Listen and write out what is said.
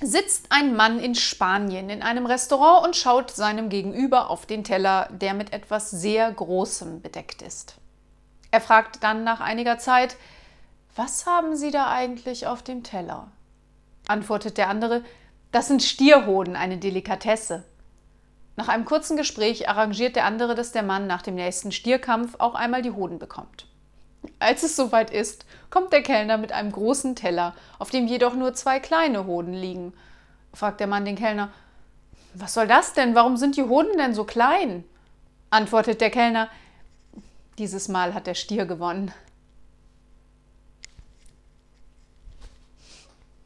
sitzt ein Mann in Spanien in einem Restaurant und schaut seinem Gegenüber auf den Teller, der mit etwas sehr Großem bedeckt ist. Er fragt dann nach einiger Zeit, was haben Sie da eigentlich auf dem Teller? Antwortet der andere, das sind Stierhoden, eine Delikatesse. Nach einem kurzen Gespräch arrangiert der andere, dass der Mann nach dem nächsten Stierkampf auch einmal die Hoden bekommt. Als es soweit ist, kommt der Kellner mit einem großen Teller, auf dem jedoch nur zwei kleine Hoden liegen. Fragt der Mann den Kellner, was soll das denn? Warum sind die Hoden denn so klein? Antwortet der Kellner, dieses Mal hat der Stier gewonnen.